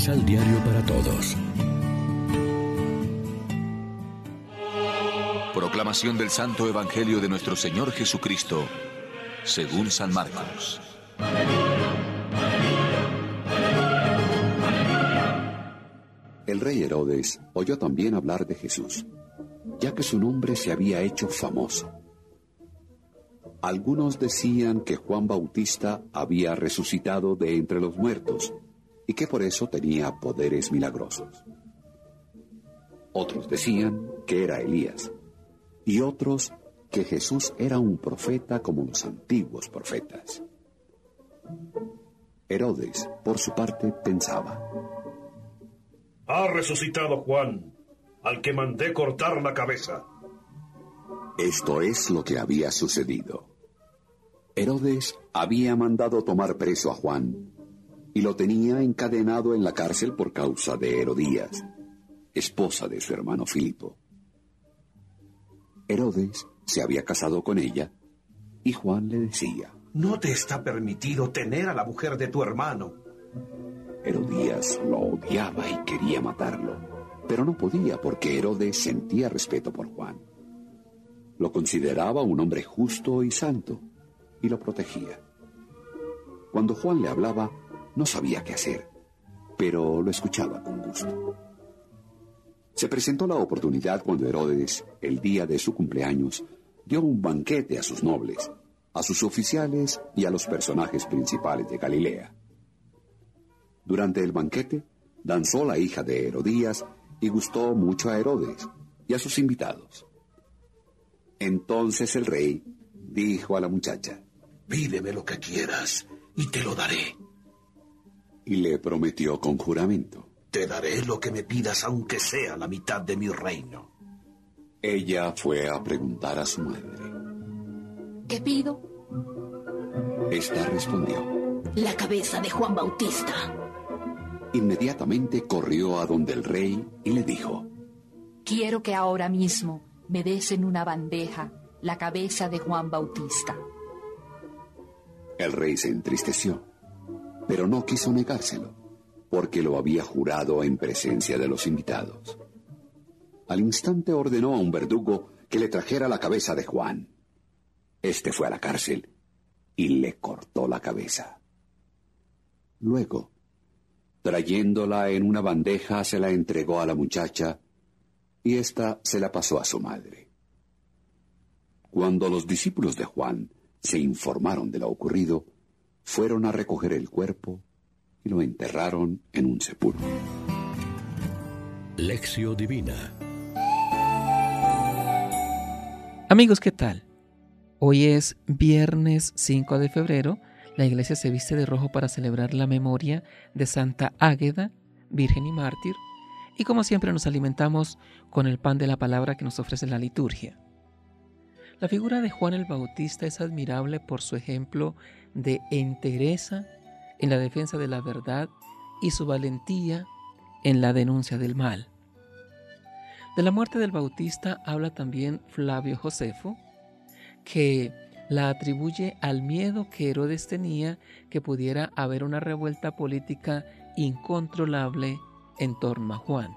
Misal Diario para Todos. Proclamación del Santo Evangelio de nuestro Señor Jesucristo, según San Marcos. El rey Herodes oyó también hablar de Jesús, ya que su nombre se había hecho famoso. Algunos decían que Juan Bautista había resucitado de entre los muertos y que por eso tenía poderes milagrosos. Otros decían que era Elías y otros que Jesús era un profeta como los antiguos profetas. Herodes, por su parte, pensaba, Ha resucitado Juan, al que mandé cortar la cabeza. Esto es lo que había sucedido. Herodes había mandado tomar preso a Juan y lo tenía encadenado en la cárcel por causa de Herodías, esposa de su hermano Filipo. Herodes se había casado con ella y Juan le decía, No te está permitido tener a la mujer de tu hermano. Herodías lo odiaba y quería matarlo, pero no podía porque Herodes sentía respeto por Juan. Lo consideraba un hombre justo y santo y lo protegía. Cuando Juan le hablaba, no sabía qué hacer, pero lo escuchaba con gusto. Se presentó la oportunidad cuando Herodes, el día de su cumpleaños, dio un banquete a sus nobles, a sus oficiales y a los personajes principales de Galilea. Durante el banquete, danzó la hija de Herodías y gustó mucho a Herodes y a sus invitados. Entonces el rey dijo a la muchacha, Pídeme lo que quieras y te lo daré. Y le prometió con juramento. Te daré lo que me pidas aunque sea la mitad de mi reino. Ella fue a preguntar a su madre. ¿Qué pido? Esta respondió. La cabeza de Juan Bautista. Inmediatamente corrió a donde el rey y le dijo. Quiero que ahora mismo me des en una bandeja la cabeza de Juan Bautista. El rey se entristeció, pero no quiso negárselo, porque lo había jurado en presencia de los invitados. Al instante ordenó a un verdugo que le trajera la cabeza de Juan. Este fue a la cárcel y le cortó la cabeza. Luego, trayéndola en una bandeja, se la entregó a la muchacha y ésta se la pasó a su madre. Cuando los discípulos de Juan se informaron de lo ocurrido, fueron a recoger el cuerpo y lo enterraron en un sepulcro. Lección Divina Amigos, ¿qué tal? Hoy es viernes 5 de febrero. La iglesia se viste de rojo para celebrar la memoria de Santa Águeda, Virgen y Mártir. Y como siempre nos alimentamos con el pan de la palabra que nos ofrece la liturgia. La figura de Juan el Bautista es admirable por su ejemplo de entereza en la defensa de la verdad y su valentía en la denuncia del mal. De la muerte del Bautista habla también Flavio Josefo, que la atribuye al miedo que Herodes tenía que pudiera haber una revuelta política incontrolable en torno a Juan.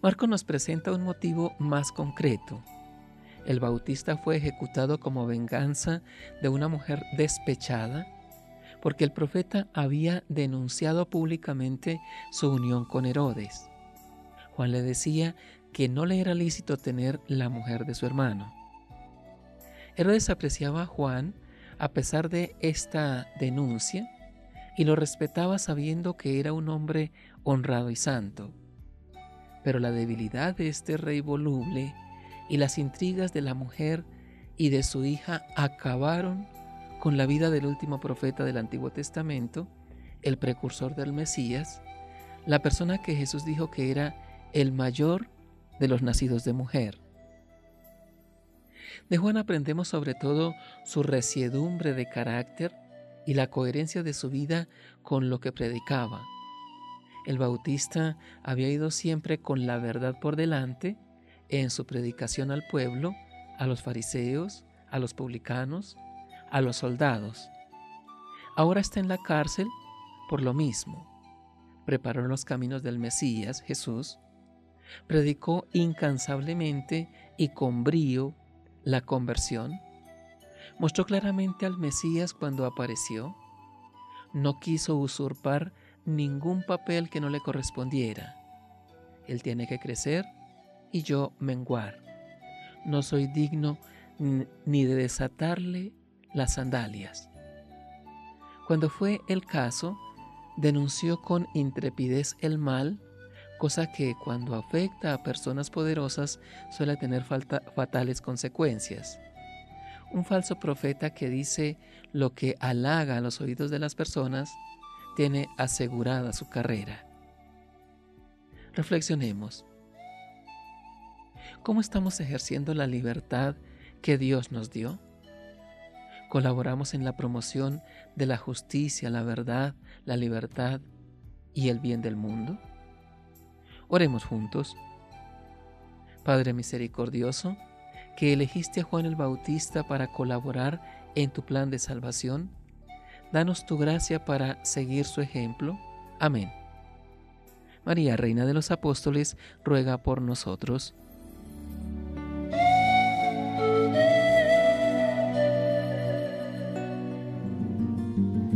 Marco nos presenta un motivo más concreto. El Bautista fue ejecutado como venganza de una mujer despechada porque el profeta había denunciado públicamente su unión con Herodes. Juan le decía que no le era lícito tener la mujer de su hermano. Herodes apreciaba a Juan a pesar de esta denuncia y lo respetaba sabiendo que era un hombre honrado y santo. Pero la debilidad de este rey voluble y las intrigas de la mujer y de su hija acabaron con la vida del último profeta del Antiguo Testamento, el precursor del Mesías, la persona que Jesús dijo que era el mayor de los nacidos de mujer. De Juan aprendemos sobre todo su resiedumbre de carácter y la coherencia de su vida con lo que predicaba. El Bautista había ido siempre con la verdad por delante en su predicación al pueblo, a los fariseos, a los publicanos, a los soldados. Ahora está en la cárcel por lo mismo. preparó los caminos del Mesías, Jesús, predicó incansablemente y con brío la conversión, mostró claramente al Mesías cuando apareció, no quiso usurpar ningún papel que no le correspondiera. Él tiene que crecer y yo menguar. No soy digno ni de desatarle las sandalias. Cuando fue el caso, denunció con intrepidez el mal, cosa que cuando afecta a personas poderosas suele tener fatales consecuencias. Un falso profeta que dice lo que halaga a los oídos de las personas tiene asegurada su carrera. Reflexionemos. ¿Cómo estamos ejerciendo la libertad que Dios nos dio? ¿Colaboramos en la promoción de la justicia, la verdad, la libertad y el bien del mundo? Oremos juntos. Padre misericordioso, que elegiste a Juan el Bautista para colaborar en tu plan de salvación, danos tu gracia para seguir su ejemplo. Amén. María, Reina de los Apóstoles, ruega por nosotros.